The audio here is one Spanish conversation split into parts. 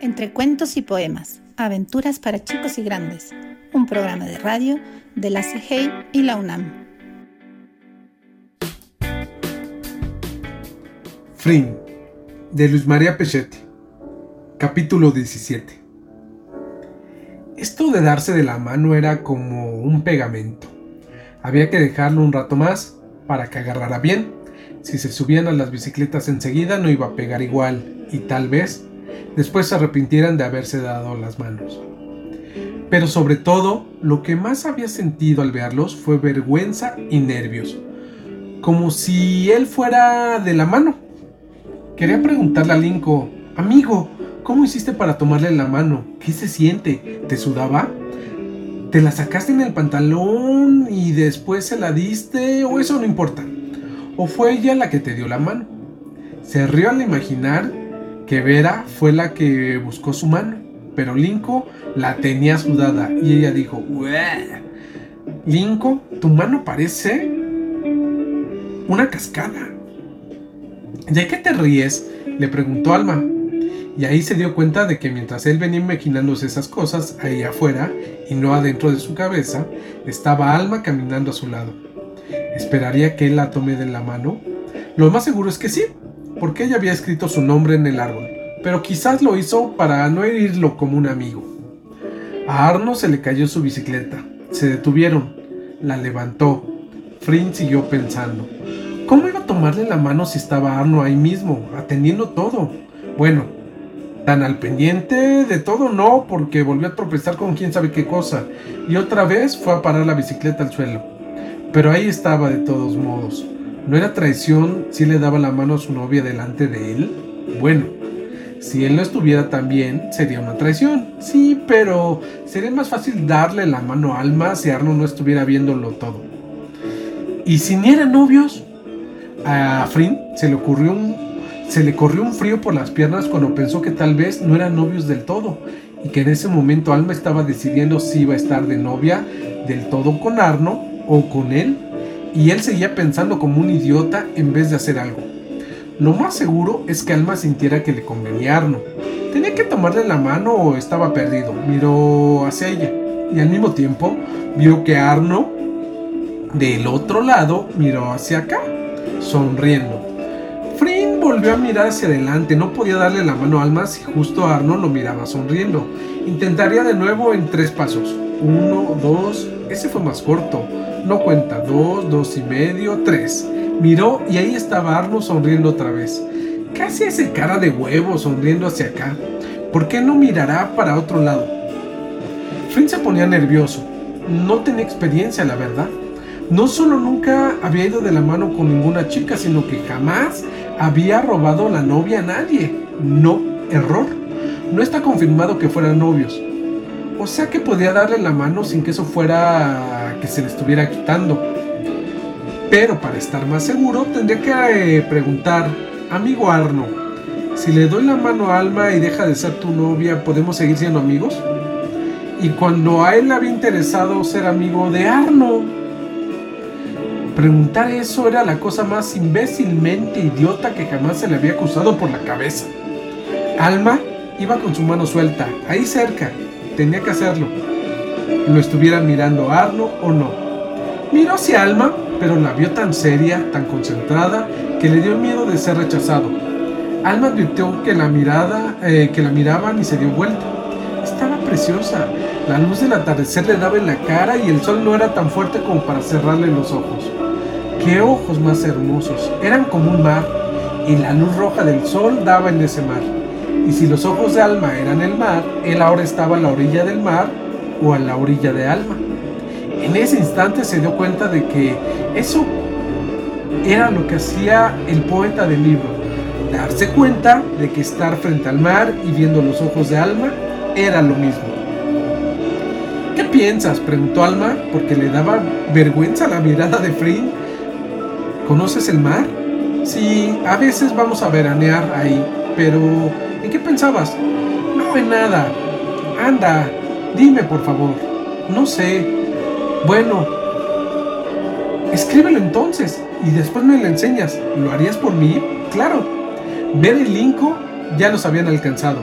Entre cuentos y poemas, aventuras para chicos y grandes, un programa de radio de la CGI y la UNAM. Frin, de Luis María Pechetti, capítulo 17. Esto de darse de la mano era como un pegamento. Había que dejarlo un rato más para que agarrara bien. Si se subían a las bicicletas enseguida no iba a pegar igual y tal vez después se arrepintieran de haberse dado las manos. Pero sobre todo, lo que más había sentido al verlos fue vergüenza y nervios, como si él fuera de la mano. Quería preguntarle a Linko, amigo, ¿cómo hiciste para tomarle la mano? ¿Qué se siente? ¿Te sudaba? ¿Te la sacaste en el pantalón y después se la diste? ¿O eso no importa? ¿O fue ella la que te dio la mano? Se rió al imaginar que Vera fue la que buscó su mano, pero Linko la tenía sudada y ella dijo, Linko, tu mano parece una cascada. ¿De qué te ríes? le preguntó Alma. Y ahí se dio cuenta de que mientras él venía imaginándose esas cosas ahí afuera y no adentro de su cabeza, estaba Alma caminando a su lado. ¿Esperaría que él la tome de la mano? Lo más seguro es que sí, porque ella había escrito su nombre en el árbol, pero quizás lo hizo para no herirlo como un amigo. A Arno se le cayó su bicicleta. Se detuvieron. La levantó. Frin siguió pensando. ¿Cómo iba a tomarle la mano si estaba Arno ahí mismo, atendiendo todo? Bueno, tan al pendiente de todo no, porque volvió a tropezar con quién sabe qué cosa, y otra vez fue a parar la bicicleta al suelo. Pero ahí estaba de todos modos. ¿No era traición si le daba la mano a su novia delante de él? Bueno, si él no estuviera tan bien, sería una traición. Sí, pero sería más fácil darle la mano a Alma si Arno no estuviera viéndolo todo. ¿Y si ni eran novios? A Frin se le ocurrió un, se le corrió un frío por las piernas cuando pensó que tal vez no eran novios del todo y que en ese momento Alma estaba decidiendo si iba a estar de novia del todo con Arno o con él y él seguía pensando como un idiota en vez de hacer algo. Lo más seguro es que Alma sintiera que le convenía a Arno. Tenía que tomarle la mano o estaba perdido. Miró hacia ella y al mismo tiempo vio que Arno del otro lado miró hacia acá, sonriendo. Frin volvió a mirar hacia adelante, no podía darle la mano a Alma si justo Arno lo miraba sonriendo. Intentaría de nuevo en tres pasos. Uno, dos, ese fue más corto. No cuenta, dos, dos y medio, tres. Miró y ahí estaba Arno sonriendo otra vez. Casi ese cara de huevo sonriendo hacia acá. ¿Por qué no mirará para otro lado? Flynn se ponía nervioso. No tenía experiencia, la verdad. No solo nunca había ido de la mano con ninguna chica, sino que jamás había robado la novia a nadie. No, error. No está confirmado que fueran novios. O sea que podía darle la mano sin que eso fuera que se le estuviera quitando. Pero para estar más seguro tendría que eh, preguntar, amigo Arno, si le doy la mano a Alma y deja de ser tu novia, ¿podemos seguir siendo amigos? Y cuando a él le había interesado ser amigo de Arno, preguntar eso era la cosa más imbécilmente idiota que jamás se le había cruzado por la cabeza. Alma iba con su mano suelta, ahí cerca, tenía que hacerlo. Lo estuvieran mirando Arno o no. Miró hacia Alma, pero la vio tan seria, tan concentrada, que le dio miedo de ser rechazado. Alma advirtió que la mirada, eh, que la miraban y se dio vuelta. Estaba preciosa. La luz del atardecer le daba en la cara y el sol no era tan fuerte como para cerrarle los ojos. ¡Qué ojos más hermosos! Eran como un mar y la luz roja del sol daba en ese mar. Y si los ojos de Alma eran el mar, él ahora estaba a la orilla del mar o a la orilla de Alma. En ese instante se dio cuenta de que eso era lo que hacía el poeta del libro. Darse cuenta de que estar frente al mar y viendo los ojos de Alma era lo mismo. ¿Qué piensas? preguntó Alma porque le daba vergüenza la mirada de Frin. ¿Conoces el mar? Sí, a veces vamos a veranear ahí, pero ¿En qué pensabas? No en nada. Anda, dime por favor. No sé. Bueno, escríbelo entonces y después me lo enseñas. ¿Lo harías por mí? Claro. Ver el Linko ya los habían alcanzado.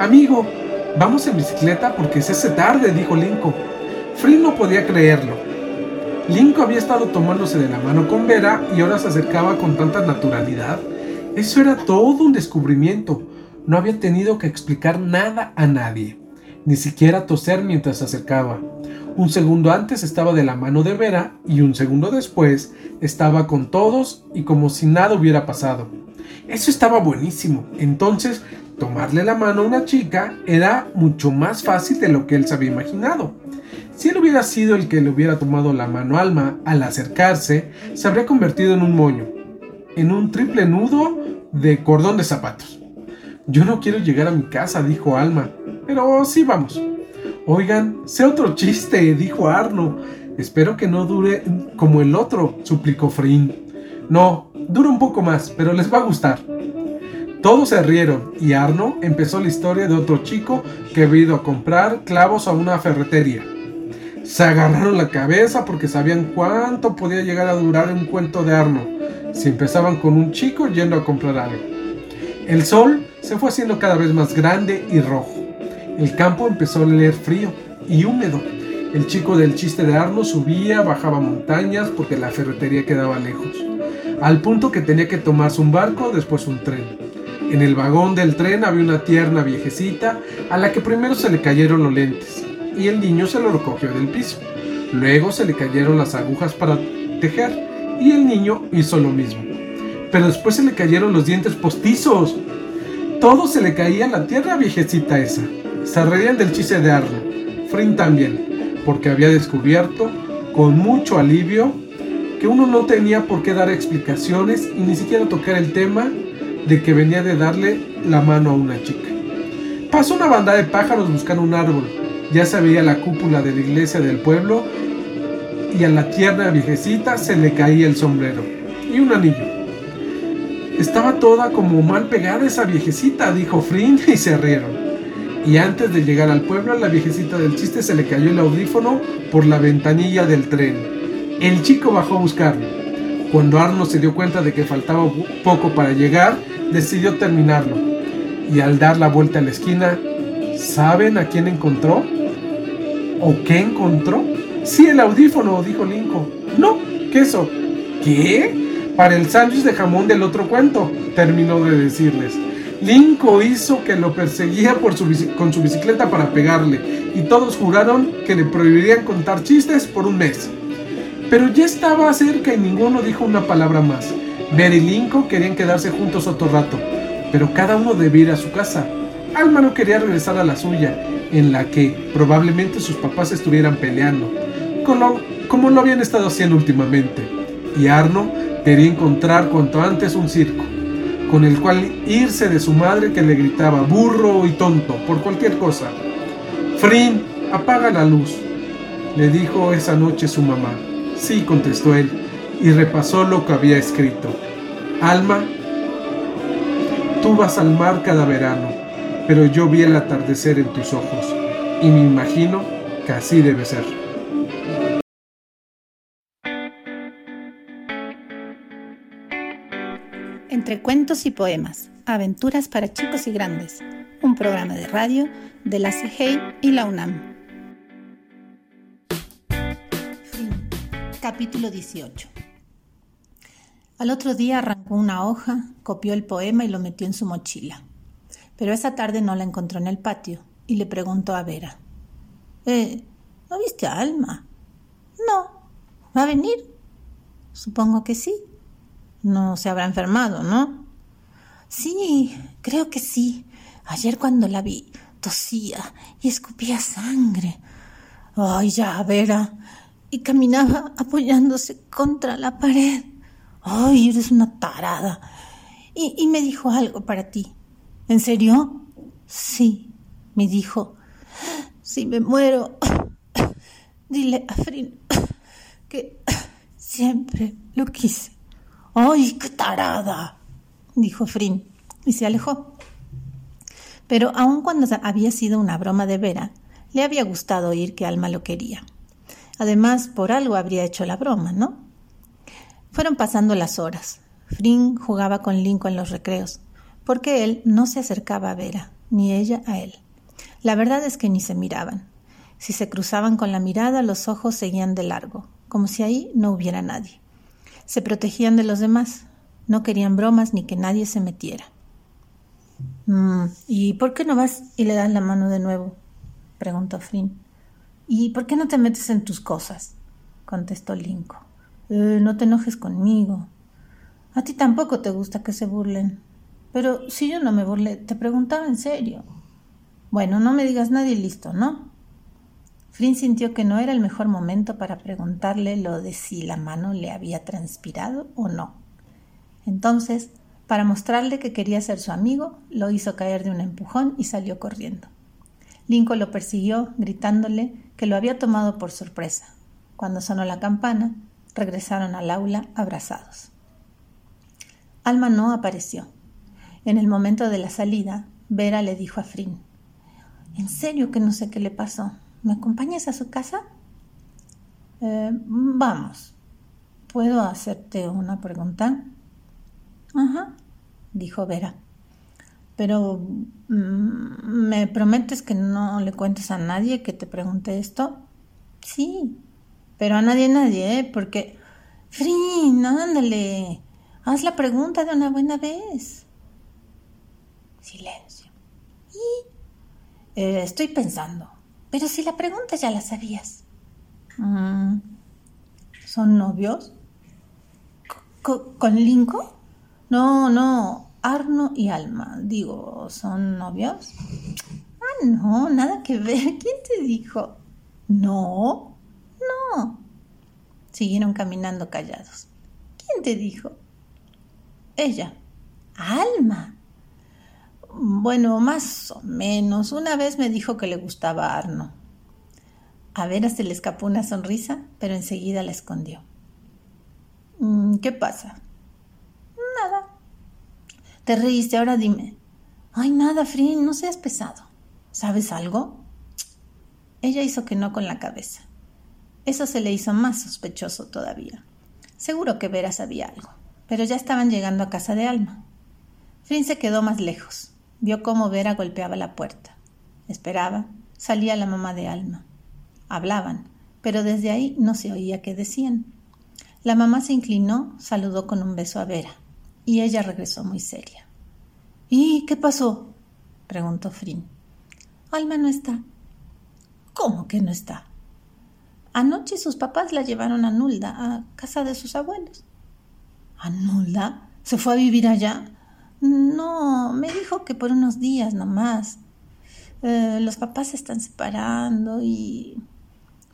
Amigo, vamos en bicicleta porque se hace tarde, dijo Linko. Frin no podía creerlo. Linko había estado tomándose de la mano con Vera y ahora se acercaba con tanta naturalidad. Eso era todo un descubrimiento. No había tenido que explicar nada a nadie, ni siquiera toser mientras se acercaba. Un segundo antes estaba de la mano de Vera y un segundo después estaba con todos y como si nada hubiera pasado. Eso estaba buenísimo. Entonces, tomarle la mano a una chica era mucho más fácil de lo que él se había imaginado. Si él hubiera sido el que le hubiera tomado la mano Alma al acercarse, se habría convertido en un moño, en un triple nudo de cordón de zapatos. Yo no quiero llegar a mi casa, dijo Alma, pero sí vamos. Oigan, sé otro chiste, dijo Arno. Espero que no dure como el otro, suplicó Frin. No, dura un poco más, pero les va a gustar. Todos se rieron y Arno empezó la historia de otro chico que había ido a comprar clavos a una ferretería. Se agarraron la cabeza porque sabían cuánto podía llegar a durar un cuento de Arno si empezaban con un chico yendo a comprar algo. El sol se fue haciendo cada vez más grande y rojo. El campo empezó a leer frío y húmedo. El chico del chiste de Arno subía, bajaba montañas porque la ferretería quedaba lejos, al punto que tenía que tomarse un barco, después un tren. En el vagón del tren había una tierna viejecita a la que primero se le cayeron los lentes y el niño se lo recogió del piso. Luego se le cayeron las agujas para tejer y el niño hizo lo mismo. Pero después se le cayeron los dientes postizos. Todo se le caía a la tierra viejecita esa. Se reían del chiste de Arno. Frin también, porque había descubierto, con mucho alivio, que uno no tenía por qué dar explicaciones y ni siquiera tocar el tema de que venía de darle la mano a una chica. Pasó una banda de pájaros buscando un árbol. Ya se veía la cúpula de la iglesia del pueblo y a la tierna viejecita se le caía el sombrero y un anillo. Estaba toda como mal pegada esa viejecita, dijo Frin y se rieron. Y antes de llegar al pueblo, a la viejecita del chiste se le cayó el audífono por la ventanilla del tren. El chico bajó a buscarlo. Cuando Arno se dio cuenta de que faltaba poco para llegar, decidió terminarlo. Y al dar la vuelta a la esquina, ¿saben a quién encontró? ¿O qué encontró? Sí, el audífono, dijo Linko. No, queso. ¿Qué? Para el sándwich de jamón del otro cuento, terminó de decirles. Linko hizo que lo perseguía con su bicicleta para pegarle, y todos juraron que le prohibirían contar chistes por un mes. Pero ya estaba cerca y ninguno dijo una palabra más. Ver y Linko querían quedarse juntos otro rato, pero cada uno debía ir a su casa. Alma no quería regresar a la suya, en la que probablemente sus papás estuvieran peleando como, lo habían estado haciendo últimamente. Y Arno quería encontrar cuanto antes un circo, con el cual irse de su madre que le gritaba burro y tonto por cualquier cosa. Frin, apaga la luz, le dijo esa noche su mamá. Sí, contestó él, y repasó lo que había escrito. Alma, tú vas al mar cada verano, pero yo vi el atardecer en tus ojos, y me imagino que así debe ser. Entre cuentos y poemas, aventuras para chicos y grandes, un programa de radio de la CIGEI y la UNAM. Capítulo 18. Al otro día arrancó una hoja, copió el poema y lo metió en su mochila. Pero esa tarde no la encontró en el patio y le preguntó a Vera. Eh, ¿no viste a Alma? No. ¿Va a venir? Supongo que sí. No se habrá enfermado, ¿no? Sí, creo que sí. Ayer cuando la vi, tosía y escupía sangre. Ay, ya, Vera. Y caminaba apoyándose contra la pared. Ay, eres una tarada. Y, y me dijo algo para ti. ¿En serio? Sí, me dijo. Si me muero, dile a Frin que siempre lo quise. ¡Ay, qué tarada! dijo Frin y se alejó. Pero aun cuando había sido una broma de Vera, le había gustado oír que Alma lo quería. Además, por algo habría hecho la broma, ¿no? Fueron pasando las horas. Frin jugaba con Lincoln en los recreos, porque él no se acercaba a Vera, ni ella a él. La verdad es que ni se miraban. Si se cruzaban con la mirada, los ojos seguían de largo, como si ahí no hubiera nadie. Se protegían de los demás, no querían bromas ni que nadie se metiera. Mm, ¿Y por qué no vas y le das la mano de nuevo? preguntó Flynn. ¿Y por qué no te metes en tus cosas? contestó Linko. Eh, no te enojes conmigo. A ti tampoco te gusta que se burlen. Pero si yo no me burlé, te preguntaba en serio. Bueno, no me digas nadie listo, ¿no? Flynn sintió que no era el mejor momento para preguntarle lo de si la mano le había transpirado o no. Entonces, para mostrarle que quería ser su amigo, lo hizo caer de un empujón y salió corriendo. Lincoln lo persiguió, gritándole que lo había tomado por sorpresa. Cuando sonó la campana, regresaron al aula abrazados. Alma no apareció. En el momento de la salida, Vera le dijo a Frin, En serio que no sé qué le pasó. ¿Me acompañas a su casa? Eh, vamos. ¿Puedo hacerte una pregunta? Ajá, dijo Vera. Pero mm, ¿me prometes que no le cuentes a nadie que te pregunte esto? Sí, pero a nadie, nadie, ¿eh? Porque... Frin, ándale. Haz la pregunta de una buena vez. Silencio. Y... Eh, estoy pensando. Pero si la pregunta ya la sabías. Mm, ¿Son novios? ¿Con Linko? No, no. Arno y Alma. Digo, ¿son novios? Ah, no, nada que ver. ¿Quién te dijo? No, no. Siguieron caminando callados. ¿Quién te dijo? Ella. Alma. Bueno, más o menos. Una vez me dijo que le gustaba Arno. A Vera se le escapó una sonrisa, pero enseguida la escondió. Mm, ¿Qué pasa? Nada. Te reíste, ahora dime. Ay, nada, Frin, no seas pesado. ¿Sabes algo? Ella hizo que no con la cabeza. Eso se le hizo más sospechoso todavía. Seguro que Vera sabía algo, pero ya estaban llegando a casa de Alma. Frin se quedó más lejos. Vio cómo Vera golpeaba la puerta. Esperaba. Salía la mamá de Alma. Hablaban, pero desde ahí no se oía qué decían. La mamá se inclinó, saludó con un beso a Vera, y ella regresó muy seria. ¿Y qué pasó? preguntó Frin. Alma no está. ¿Cómo que no está? Anoche sus papás la llevaron a Nulda, a casa de sus abuelos. ¿A Nulda? ¿Se fue a vivir allá? No, me dijo que por unos días nomás. Eh, los papás se están separando y...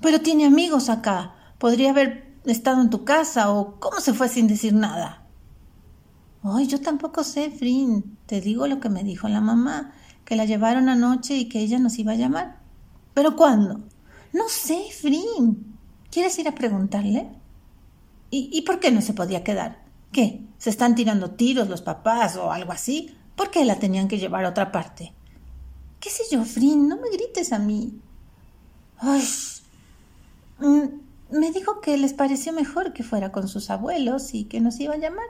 Pero tiene amigos acá. Podría haber estado en tu casa o cómo se fue sin decir nada. Ay, yo tampoco sé, Frin. Te digo lo que me dijo la mamá, que la llevaron anoche y que ella nos iba a llamar. ¿Pero cuándo? No sé, Frin. ¿Quieres ir a preguntarle? ¿Y, por qué no se podía quedar? ¿Qué? ¿Se están tirando tiros los papás o algo así? ¿Por qué la tenían que llevar a otra parte? ¿Qué sé yo, Frin? No me grites a mí. Ay. Mm, me dijo que les pareció mejor que fuera con sus abuelos y que nos iba a llamar.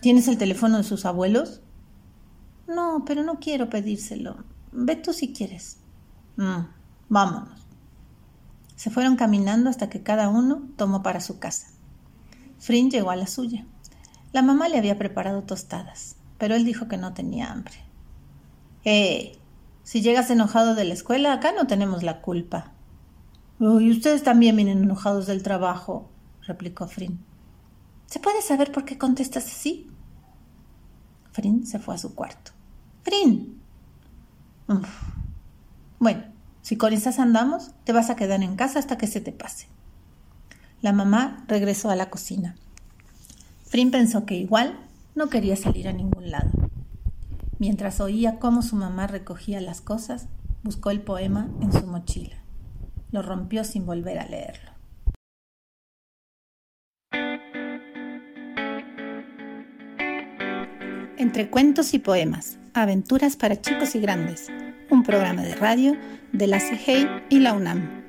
¿Tienes el teléfono de sus abuelos? No, pero no quiero pedírselo. Ve tú si quieres. Mm, vámonos. Se fueron caminando hasta que cada uno tomó para su casa. Frin llegó a la suya. La mamá le había preparado tostadas, pero él dijo que no tenía hambre. ¡Eh! Si llegas enojado de la escuela, acá no tenemos la culpa. Y ustedes también vienen enojados del trabajo, replicó Frin. ¿Se puede saber por qué contestas así? Frin se fue a su cuarto. Frin. Bueno, si con esas andamos, te vas a quedar en casa hasta que se te pase. La mamá regresó a la cocina. Frin pensó que igual no quería salir a ningún lado. Mientras oía cómo su mamá recogía las cosas, buscó el poema en su mochila. Lo rompió sin volver a leerlo. Entre cuentos y poemas, aventuras para chicos y grandes un programa de radio de la CIGEI y la UNAM.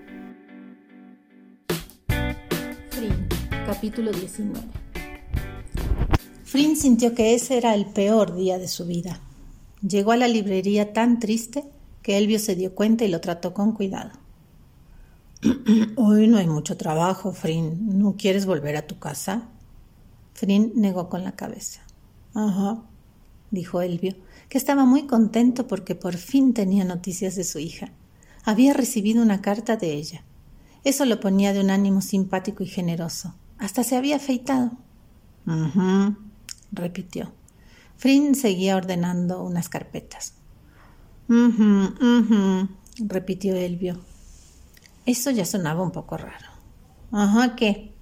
Capítulo 19. Frin sintió que ese era el peor día de su vida. Llegó a la librería tan triste que Elvio se dio cuenta y lo trató con cuidado. Hoy no hay mucho trabajo, Frin. ¿No quieres volver a tu casa? Frin negó con la cabeza. Ajá, dijo Elvio, que estaba muy contento porque por fin tenía noticias de su hija. Había recibido una carta de ella. Eso lo ponía de un ánimo simpático y generoso. Hasta se había afeitado. Mhm, repitió. Frin seguía ordenando unas carpetas. Mhm, mhm, repitió Elvio. Eso ya sonaba un poco raro. Ajá, ¿qué?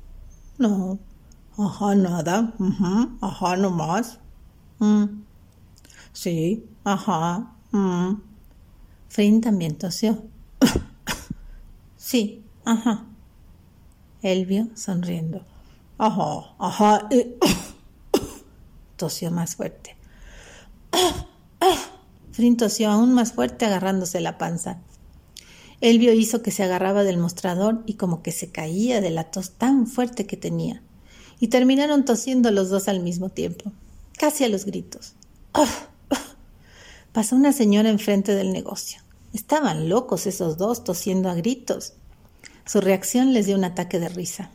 No. Ajá, nada. Ajá, no más. Mm. Sí, ajá. Mm. Frin también tosió. sí, ajá. Elvio sonriendo. Ajá, ajá. Tosió más fuerte. Frin tosió aún más fuerte agarrándose la panza. Elvio hizo que se agarraba del mostrador y como que se caía de la tos tan fuerte que tenía. Y terminaron tosiendo los dos al mismo tiempo, casi a los gritos. Pasó una señora enfrente del negocio. Estaban locos esos dos tosiendo a gritos. Su reacción les dio un ataque de risa.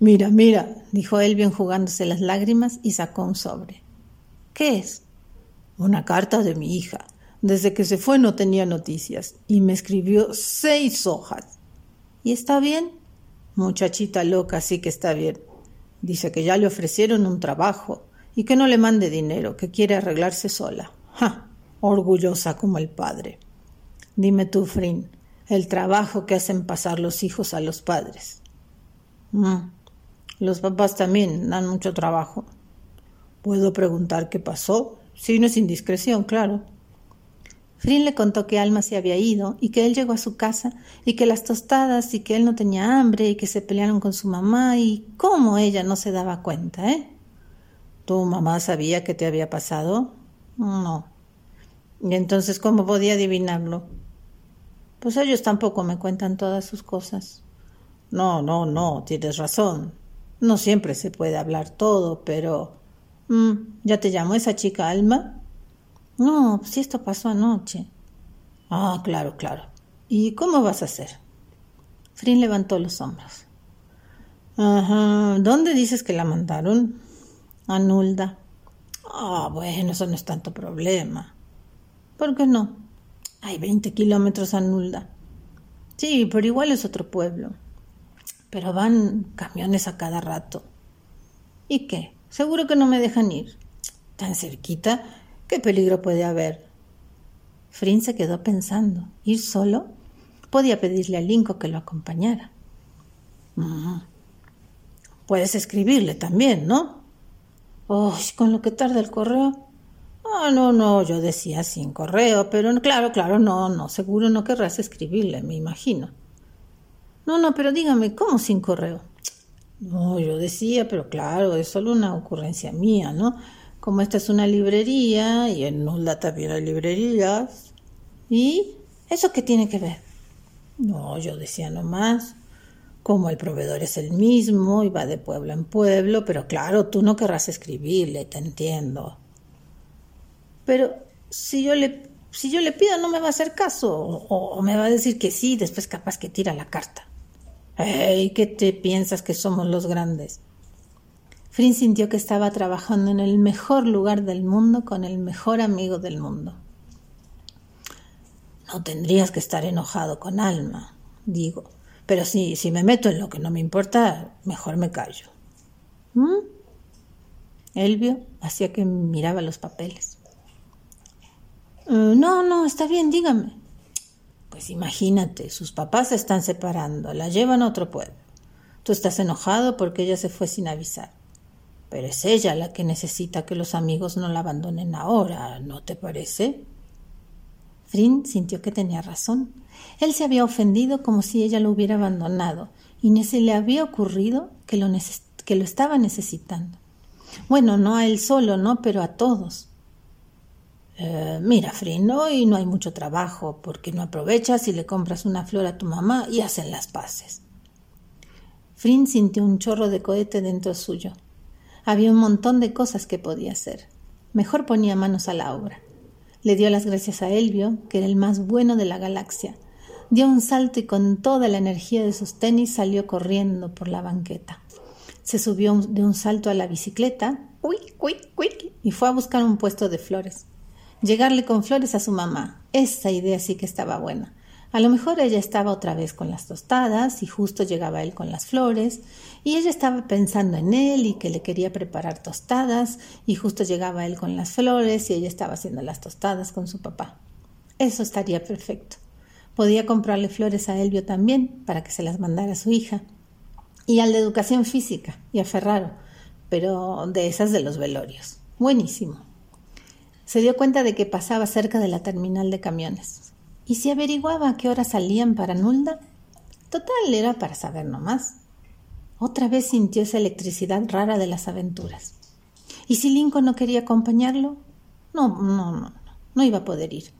Mira, mira, dijo Elvio enjugándose las lágrimas y sacó un sobre. ¿Qué es? Una carta de mi hija. Desde que se fue no tenía noticias y me escribió seis hojas. ¿Y está bien? Muchachita loca, sí que está bien. Dice que ya le ofrecieron un trabajo y que no le mande dinero, que quiere arreglarse sola. ¡Ja! Orgullosa como el padre. Dime tú, Frin, el trabajo que hacen pasar los hijos a los padres. Mm. Los papás también dan mucho trabajo. ¿Puedo preguntar qué pasó? Si no es indiscreción, claro. Frin le contó que Alma se había ido y que él llegó a su casa y que las tostadas y que él no tenía hambre y que se pelearon con su mamá y cómo ella no se daba cuenta, ¿eh? ¿Tu mamá sabía que te había pasado? No. ¿Y entonces cómo podía adivinarlo? Pues ellos tampoco me cuentan todas sus cosas. No, no, no, tienes razón. No siempre se puede hablar todo, pero... Mm, ¿Ya te llamó esa chica Alma? No, si esto pasó anoche. Ah, claro, claro. ¿Y cómo vas a hacer? Frin levantó los hombros. Ajá. ¿Dónde dices que la mandaron? A Nulda. Ah, bueno, eso no es tanto problema. ¿Por qué no? Hay 20 kilómetros a Nulda. Sí, pero igual es otro pueblo. Pero van camiones a cada rato. ¿Y qué? Seguro que no me dejan ir. Tan cerquita ¿Qué peligro puede haber? Frin se quedó pensando. ¿Ir solo? Podía pedirle a Linco que lo acompañara. Mm. Puedes escribirle también, ¿no? Oh, con lo que tarda el correo. Ah, no, no, yo decía sin correo, pero claro, claro, no, no, seguro no querrás escribirle, me imagino. No, no, pero dígame, ¿cómo sin correo? No, yo decía, pero claro, es solo una ocurrencia mía, ¿no? como esta es una librería y en Nulda también hay librerías. ¿Y eso qué tiene que ver? No, yo decía nomás, como el proveedor es el mismo y va de pueblo en pueblo, pero claro, tú no querrás escribirle, te entiendo. Pero si yo le, si yo le pido no me va a hacer caso o, me va a decir que sí, después capaz que tira la carta. ¡Ey! ¿Qué te piensas que somos los grandes? Frin sintió que estaba trabajando en el mejor lugar del mundo con el mejor amigo del mundo. No tendrías que estar enojado con Alma, digo, pero si, si me meto en lo que no me importa, mejor me callo. ¿Mm? Elvio hacía que miraba los papeles. Eh, no, no, está bien, dígame. Pues imagínate, sus papás se están separando, la llevan a otro pueblo. Tú estás enojado porque ella se fue sin avisar. Pero es ella la que necesita que los amigos no la abandonen ahora, ¿no te parece? Frin sintió que tenía razón. Él se había ofendido como si ella lo hubiera abandonado, y ni se le había ocurrido que lo, que lo estaba necesitando. Bueno, no a él solo, ¿no? Pero a todos. Eh, mira, Frin, hoy no hay mucho trabajo, porque no aprovechas y le compras una flor a tu mamá y hacen las paces. Frin sintió un chorro de cohete dentro suyo. Había un montón de cosas que podía hacer. mejor ponía manos a la obra. Le dio las gracias a Elvio, que era el más bueno de la galaxia. Dio un salto y con toda la energía de sus tenis salió corriendo por la banqueta. Se subió de un salto a la bicicleta y fue a buscar un puesto de flores. Llegarle con flores a su mamá. Esa idea sí que estaba buena. A lo mejor ella estaba otra vez con las tostadas y justo llegaba él con las flores y ella estaba pensando en él y que le quería preparar tostadas y justo llegaba él con las flores y ella estaba haciendo las tostadas con su papá. Eso estaría perfecto. Podía comprarle flores a Elvio también para que se las mandara a su hija y al de educación física y a Ferraro, pero de esas de los velorios. Buenísimo. Se dio cuenta de que pasaba cerca de la terminal de camiones. ¿Y si averiguaba a qué hora salían para Nulda? Total, era para saber nomás. Otra vez sintió esa electricidad rara de las aventuras. ¿Y si Lincoln no quería acompañarlo? No, no, no, no, iba a poder ir.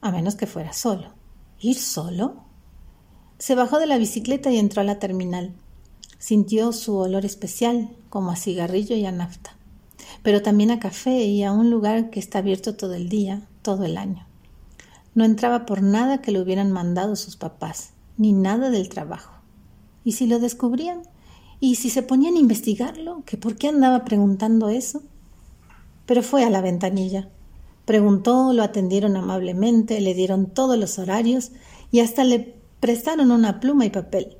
A menos que fuera solo. ¿Ir solo? Se bajó de la bicicleta y entró a la terminal. Sintió su olor especial, como a cigarrillo y a nafta, pero también a café y a un lugar que está abierto todo el día, todo el año. No entraba por nada que le hubieran mandado sus papás, ni nada del trabajo. ¿Y si lo descubrían? ¿Y si se ponían a investigarlo? ¿Que por qué andaba preguntando eso? Pero fue a la ventanilla. Preguntó, lo atendieron amablemente, le dieron todos los horarios y hasta le prestaron una pluma y papel.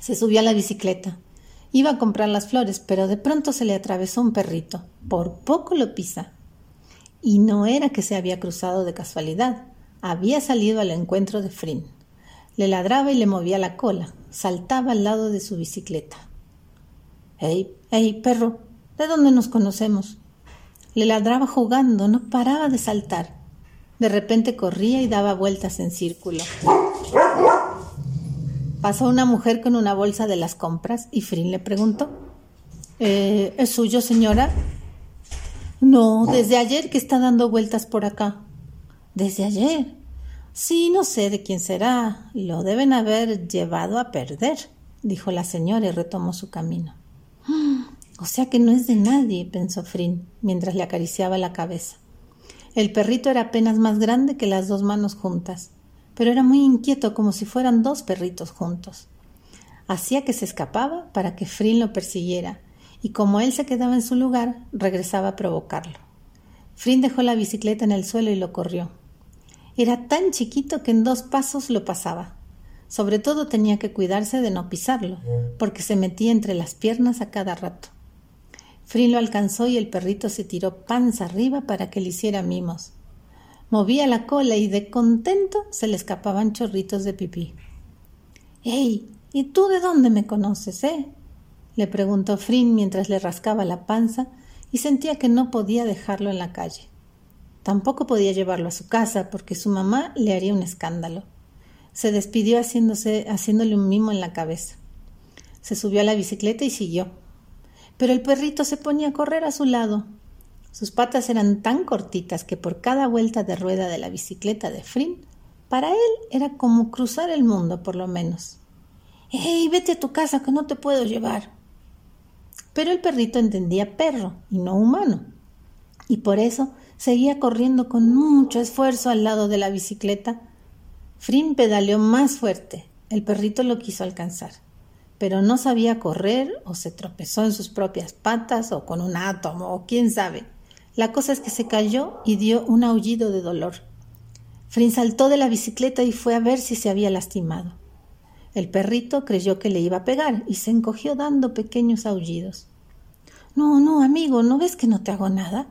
Se subió a la bicicleta. Iba a comprar las flores, pero de pronto se le atravesó un perrito. Por poco lo pisa. Y no era que se había cruzado de casualidad, había salido al encuentro de Frin. Le ladraba y le movía la cola, saltaba al lado de su bicicleta. ¡Ey, ey, perro! ¿De dónde nos conocemos? Le ladraba jugando, no paraba de saltar. De repente corría y daba vueltas en círculo. Pasó una mujer con una bolsa de las compras y Frin le preguntó: eh, ¿Es suyo, señora? No, desde ayer que está dando vueltas por acá. ¿Desde ayer? Sí, no sé de quién será. Lo deben haber llevado a perder, dijo la señora y retomó su camino. O sea que no es de nadie, pensó Frin, mientras le acariciaba la cabeza. El perrito era apenas más grande que las dos manos juntas, pero era muy inquieto como si fueran dos perritos juntos. Hacía que se escapaba para que Frin lo persiguiera, y como él se quedaba en su lugar, regresaba a provocarlo. Frin dejó la bicicleta en el suelo y lo corrió. Era tan chiquito que en dos pasos lo pasaba. Sobre todo tenía que cuidarse de no pisarlo, porque se metía entre las piernas a cada rato. Frin lo alcanzó y el perrito se tiró panza arriba para que le hiciera mimos. Movía la cola y de contento se le escapaban chorritos de pipí. ¡Ey! ¿Y tú de dónde me conoces, eh? le preguntó Frin mientras le rascaba la panza y sentía que no podía dejarlo en la calle. Tampoco podía llevarlo a su casa porque su mamá le haría un escándalo. Se despidió haciéndose, haciéndole un mimo en la cabeza. Se subió a la bicicleta y siguió. Pero el perrito se ponía a correr a su lado. Sus patas eran tan cortitas que por cada vuelta de rueda de la bicicleta de Frin, para él era como cruzar el mundo, por lo menos. ¡Ey, vete a tu casa que no te puedo llevar! Pero el perrito entendía perro y no humano, y por eso seguía corriendo con mucho esfuerzo al lado de la bicicleta. Frin pedaleó más fuerte. El perrito lo quiso alcanzar, pero no sabía correr o se tropezó en sus propias patas o con un átomo o quién sabe. La cosa es que se cayó y dio un aullido de dolor. Frin saltó de la bicicleta y fue a ver si se había lastimado. El perrito creyó que le iba a pegar y se encogió dando pequeños aullidos. No, no, amigo, ¿no ves que no te hago nada?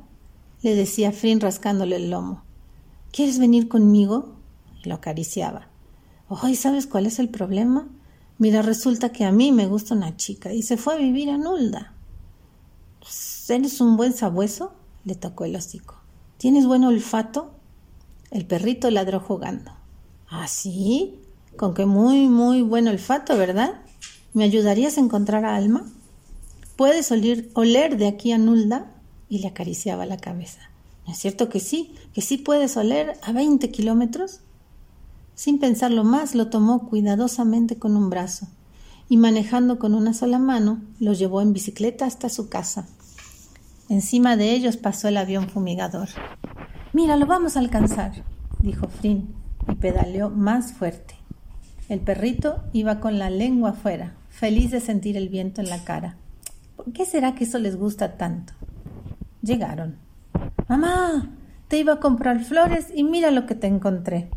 le decía Frin rascándole el lomo. ¿Quieres venir conmigo? lo acariciaba. Ay, ¿sabes cuál es el problema? Mira, resulta que a mí me gusta una chica y se fue a vivir a Nulda. ¿Eres un buen sabueso? Le tocó el hocico. ¿Tienes buen olfato? El perrito ladró jugando. ¿Ah, sí? Con que muy, muy buen olfato, ¿verdad? ¿Me ayudarías a encontrar a Alma? ¿Puedes oler, de aquí a Nulda? Y le acariciaba la cabeza. ¿No es cierto que sí? ¿Que sí puedes oler a 20 kilómetros? Sin pensarlo más, lo tomó cuidadosamente con un brazo y manejando con una sola mano, lo llevó en bicicleta hasta su casa. Encima de ellos pasó el avión fumigador. Mira, lo vamos a alcanzar, dijo Frin y pedaleó más fuerte. El perrito iba con la lengua afuera, feliz de sentir el viento en la cara. ¿Por qué será que eso les gusta tanto? Llegaron. Mamá, te iba a comprar flores y mira lo que te encontré.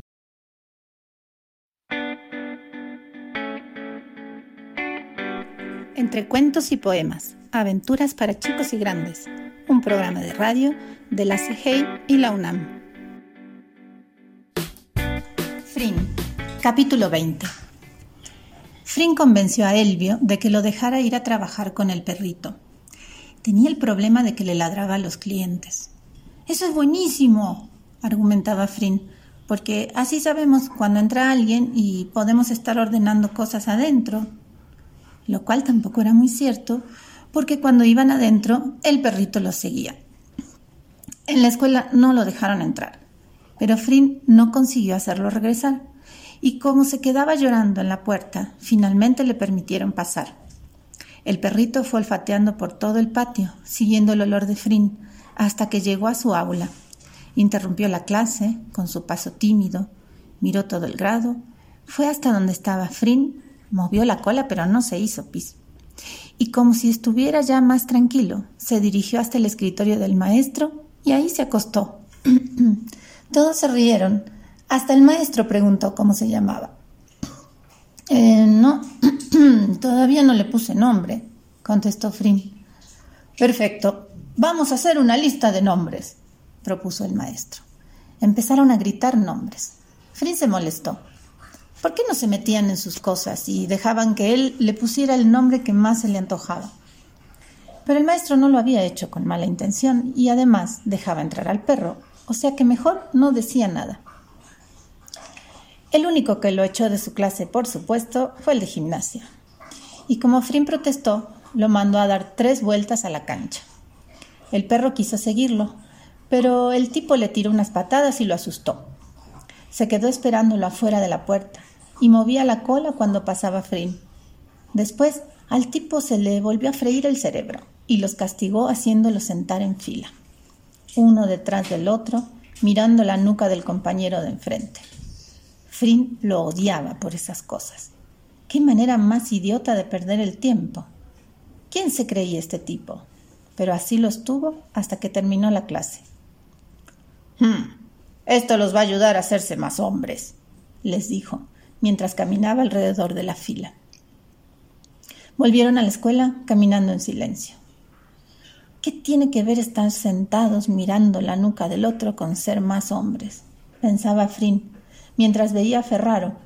Entre cuentos y poemas, aventuras para chicos y grandes, un programa de radio de la CIGEI y la UNAM. Frin, capítulo 20. Frin convenció a Elvio de que lo dejara ir a trabajar con el perrito. Tenía el problema de que le ladraba a los clientes. Eso es buenísimo, argumentaba Frin, porque así sabemos cuando entra alguien y podemos estar ordenando cosas adentro, lo cual tampoco era muy cierto, porque cuando iban adentro el perrito los seguía. En la escuela no lo dejaron entrar, pero Frin no consiguió hacerlo regresar, y como se quedaba llorando en la puerta, finalmente le permitieron pasar. El perrito fue olfateando por todo el patio, siguiendo el olor de Frin, hasta que llegó a su aula. Interrumpió la clase con su paso tímido, miró todo el grado, fue hasta donde estaba Frin Movió la cola, pero no se hizo pis. Y como si estuviera ya más tranquilo, se dirigió hasta el escritorio del maestro y ahí se acostó. Todos se rieron. Hasta el maestro preguntó cómo se llamaba. Eh, no, todavía no le puse nombre, contestó Frin. Perfecto, vamos a hacer una lista de nombres, propuso el maestro. Empezaron a gritar nombres. Frin se molestó. ¿Por qué no se metían en sus cosas y dejaban que él le pusiera el nombre que más se le antojaba? Pero el maestro no lo había hecho con mala intención y además dejaba entrar al perro, o sea que mejor no decía nada. El único que lo echó de su clase, por supuesto, fue el de gimnasia. Y como Frin protestó, lo mandó a dar tres vueltas a la cancha. El perro quiso seguirlo, pero el tipo le tiró unas patadas y lo asustó. Se quedó esperándolo afuera de la puerta y movía la cola cuando pasaba Frin. Después al tipo se le volvió a freír el cerebro y los castigó haciéndolos sentar en fila, uno detrás del otro, mirando la nuca del compañero de enfrente. Frin lo odiaba por esas cosas. Qué manera más idiota de perder el tiempo. ¿Quién se creía este tipo? Pero así lo estuvo hasta que terminó la clase. Hmm, esto los va a ayudar a hacerse más hombres, les dijo, mientras caminaba alrededor de la fila. Volvieron a la escuela caminando en silencio. ¿Qué tiene que ver estar sentados mirando la nuca del otro con ser más hombres? pensaba Frin, mientras veía a Ferraro,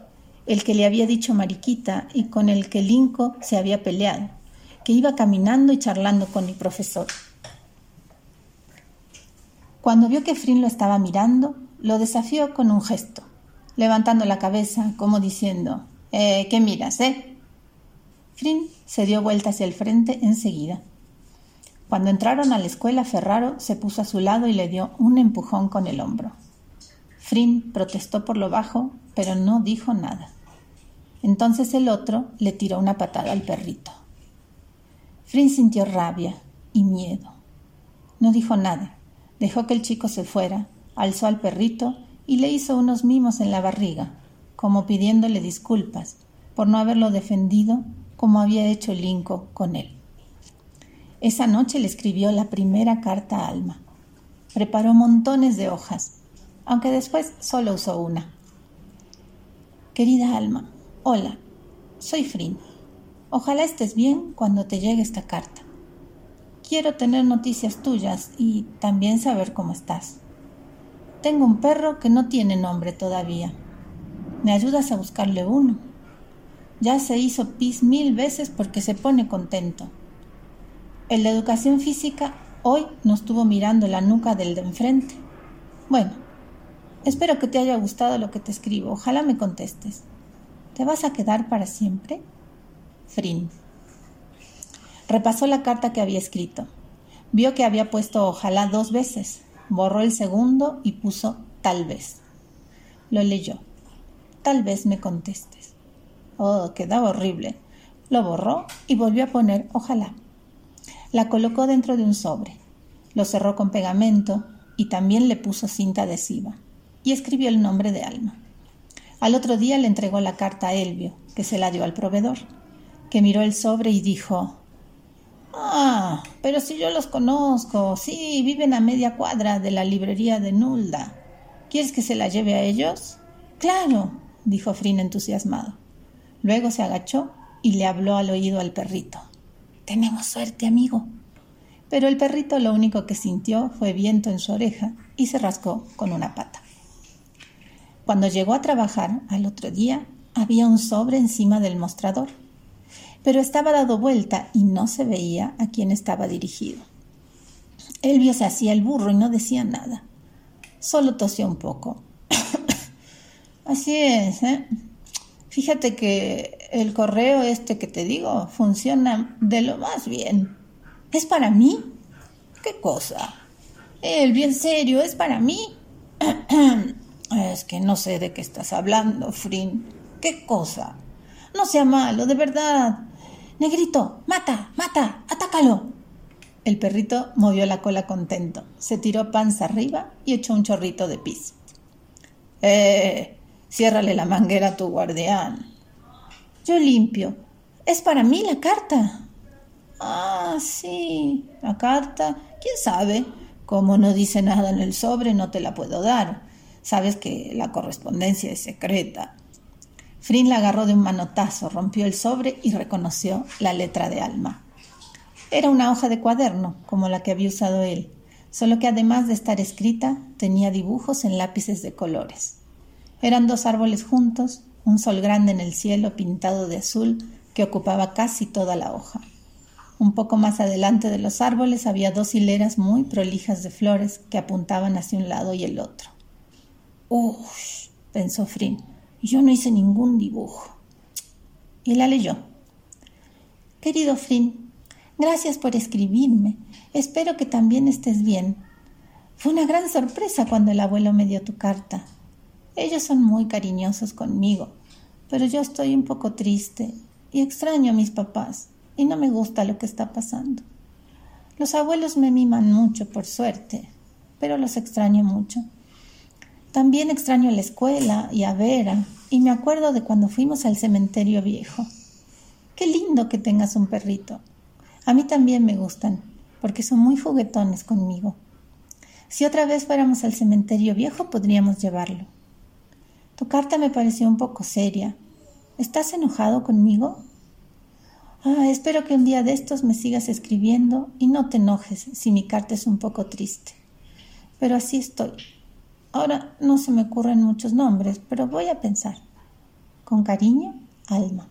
el que le había dicho mariquita y con el que Linco se había peleado, que iba caminando y charlando con el profesor. Cuando vio que Frin lo estaba mirando, lo desafió con un gesto levantando la cabeza, como diciendo, eh, ¿qué miras, eh? Frin se dio vuelta hacia el frente enseguida. Cuando entraron a la escuela, Ferraro se puso a su lado y le dio un empujón con el hombro. Frin protestó por lo bajo, pero no dijo nada. Entonces el otro le tiró una patada al perrito. Frin sintió rabia y miedo. No dijo nada. Dejó que el chico se fuera, alzó al perrito y le hizo unos mimos en la barriga, como pidiéndole disculpas por no haberlo defendido como había hecho Linco con él. Esa noche le escribió la primera carta a Alma. Preparó montones de hojas, aunque después solo usó una. Querida Alma, hola, soy Frin. Ojalá estés bien cuando te llegue esta carta. Quiero tener noticias tuyas y también saber cómo estás. Tengo un perro que no tiene nombre todavía. ¿Me ayudas a buscarle uno? Ya se hizo pis mil veces porque se pone contento. El de educación física hoy nos estuvo mirando la nuca del de enfrente. Bueno, espero que te haya gustado lo que te escribo. Ojalá me contestes. ¿Te vas a quedar para siempre? Frin. Repasó la carta que había escrito. Vio que había puesto ojalá dos veces borró el segundo y puso tal vez. Lo leyó. Tal vez me contestes. Oh, quedaba horrible. Lo borró y volvió a poner ojalá. La colocó dentro de un sobre. Lo cerró con pegamento y también le puso cinta adhesiva y escribió el nombre de Alma. Al otro día le entregó la carta a Elvio, que se la dio al proveedor, que miró el sobre y dijo Ah, pero si yo los conozco, sí, viven a media cuadra de la librería de Nulda. ¿Quieres que se la lleve a ellos? Claro, dijo Frin entusiasmado. Luego se agachó y le habló al oído al perrito. Tenemos suerte, amigo. Pero el perrito lo único que sintió fue viento en su oreja y se rascó con una pata. Cuando llegó a trabajar al otro día, había un sobre encima del mostrador, pero estaba dado vuelta y no se veía a quién estaba dirigido. Elvio se hacía el burro y no decía nada. Solo tosió un poco. Así es, ¿eh? Fíjate que el correo este que te digo funciona de lo más bien. ¿Es para mí? ¿Qué cosa? El bien serio, es para mí. es que no sé de qué estás hablando, Frin. ¿Qué cosa? No sea malo, de verdad. Negrito, mata, mata, atácalo. El perrito movió la cola contento, se tiró panza arriba y echó un chorrito de pis. Eh, ciérrale la manguera a tu guardián. Yo limpio. Es para mí la carta. Ah, sí, la carta. ¿Quién sabe? Como no dice nada en el sobre, no te la puedo dar. Sabes que la correspondencia es secreta. Frin la agarró de un manotazo, rompió el sobre y reconoció la letra de Alma. Era una hoja de cuaderno, como la que había usado él, solo que además de estar escrita, tenía dibujos en lápices de colores. Eran dos árboles juntos, un sol grande en el cielo pintado de azul que ocupaba casi toda la hoja. Un poco más adelante de los árboles había dos hileras muy prolijas de flores que apuntaban hacia un lado y el otro. Uff, pensó Frin, yo no hice ningún dibujo. Y la leyó. Querido Frin, Gracias por escribirme. Espero que también estés bien. Fue una gran sorpresa cuando el abuelo me dio tu carta. Ellos son muy cariñosos conmigo, pero yo estoy un poco triste y extraño a mis papás y no me gusta lo que está pasando. Los abuelos me miman mucho, por suerte, pero los extraño mucho. También extraño la escuela y a Vera, y me acuerdo de cuando fuimos al cementerio viejo. Qué lindo que tengas un perrito. A mí también me gustan, porque son muy juguetones conmigo. Si otra vez fuéramos al cementerio viejo, podríamos llevarlo. Tu carta me pareció un poco seria. ¿Estás enojado conmigo? Ah, espero que un día de estos me sigas escribiendo y no te enojes si mi carta es un poco triste. Pero así estoy. Ahora no se me ocurren muchos nombres, pero voy a pensar. Con cariño, Alma.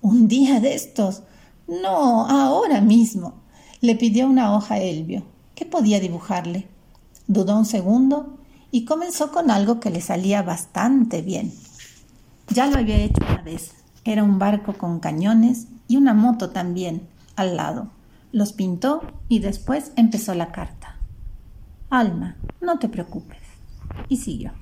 Un día de estos no, ahora mismo. Le pidió una hoja a Elvio. ¿Qué podía dibujarle? Dudó un segundo y comenzó con algo que le salía bastante bien. Ya lo había hecho una vez. Era un barco con cañones y una moto también al lado. Los pintó y después empezó la carta. Alma, no te preocupes. Y siguió.